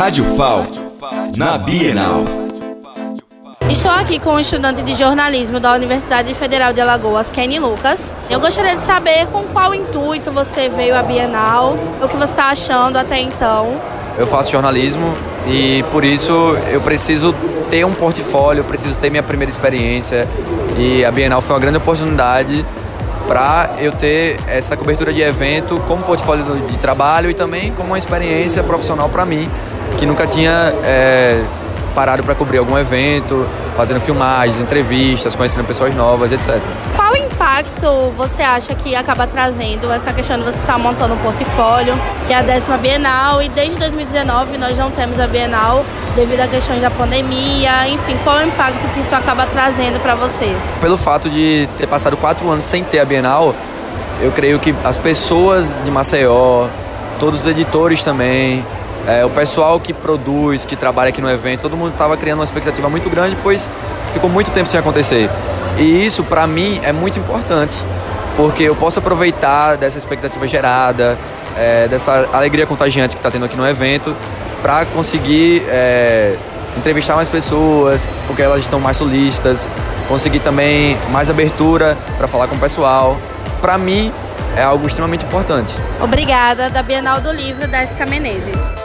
Rádio FAL, na Bienal. Estou aqui com um estudante de jornalismo da Universidade Federal de Alagoas, Kenny Lucas. Eu gostaria de saber com qual intuito você veio à Bienal, o que você está achando até então. Eu faço jornalismo e por isso eu preciso ter um portfólio, eu preciso ter minha primeira experiência e a Bienal foi uma grande oportunidade para eu ter essa cobertura de evento como portfólio de trabalho e também como uma experiência profissional para mim, que nunca tinha é, parado para cobrir algum evento, fazendo filmagens, entrevistas, conhecendo pessoas novas, etc. Qual impacto você acha que acaba trazendo essa questão de você estar montando um portfólio, que é a décima Bienal, e desde 2019 nós não temos a Bienal devido a questões da pandemia, enfim, qual é o impacto que isso acaba trazendo para você? Pelo fato de ter passado quatro anos sem ter a Bienal, eu creio que as pessoas de Maceió, todos os editores também, é, o pessoal que produz, que trabalha aqui no evento, todo mundo estava criando uma expectativa muito grande, pois ficou muito tempo sem acontecer. E isso, para mim, é muito importante, porque eu posso aproveitar dessa expectativa gerada, é, dessa alegria contagiante que está tendo aqui no evento, para conseguir é, entrevistar mais pessoas, porque elas estão mais solistas, conseguir também mais abertura para falar com o pessoal. Para mim, é algo extremamente importante. Obrigada, da Bienal do Livro, Désica Menezes.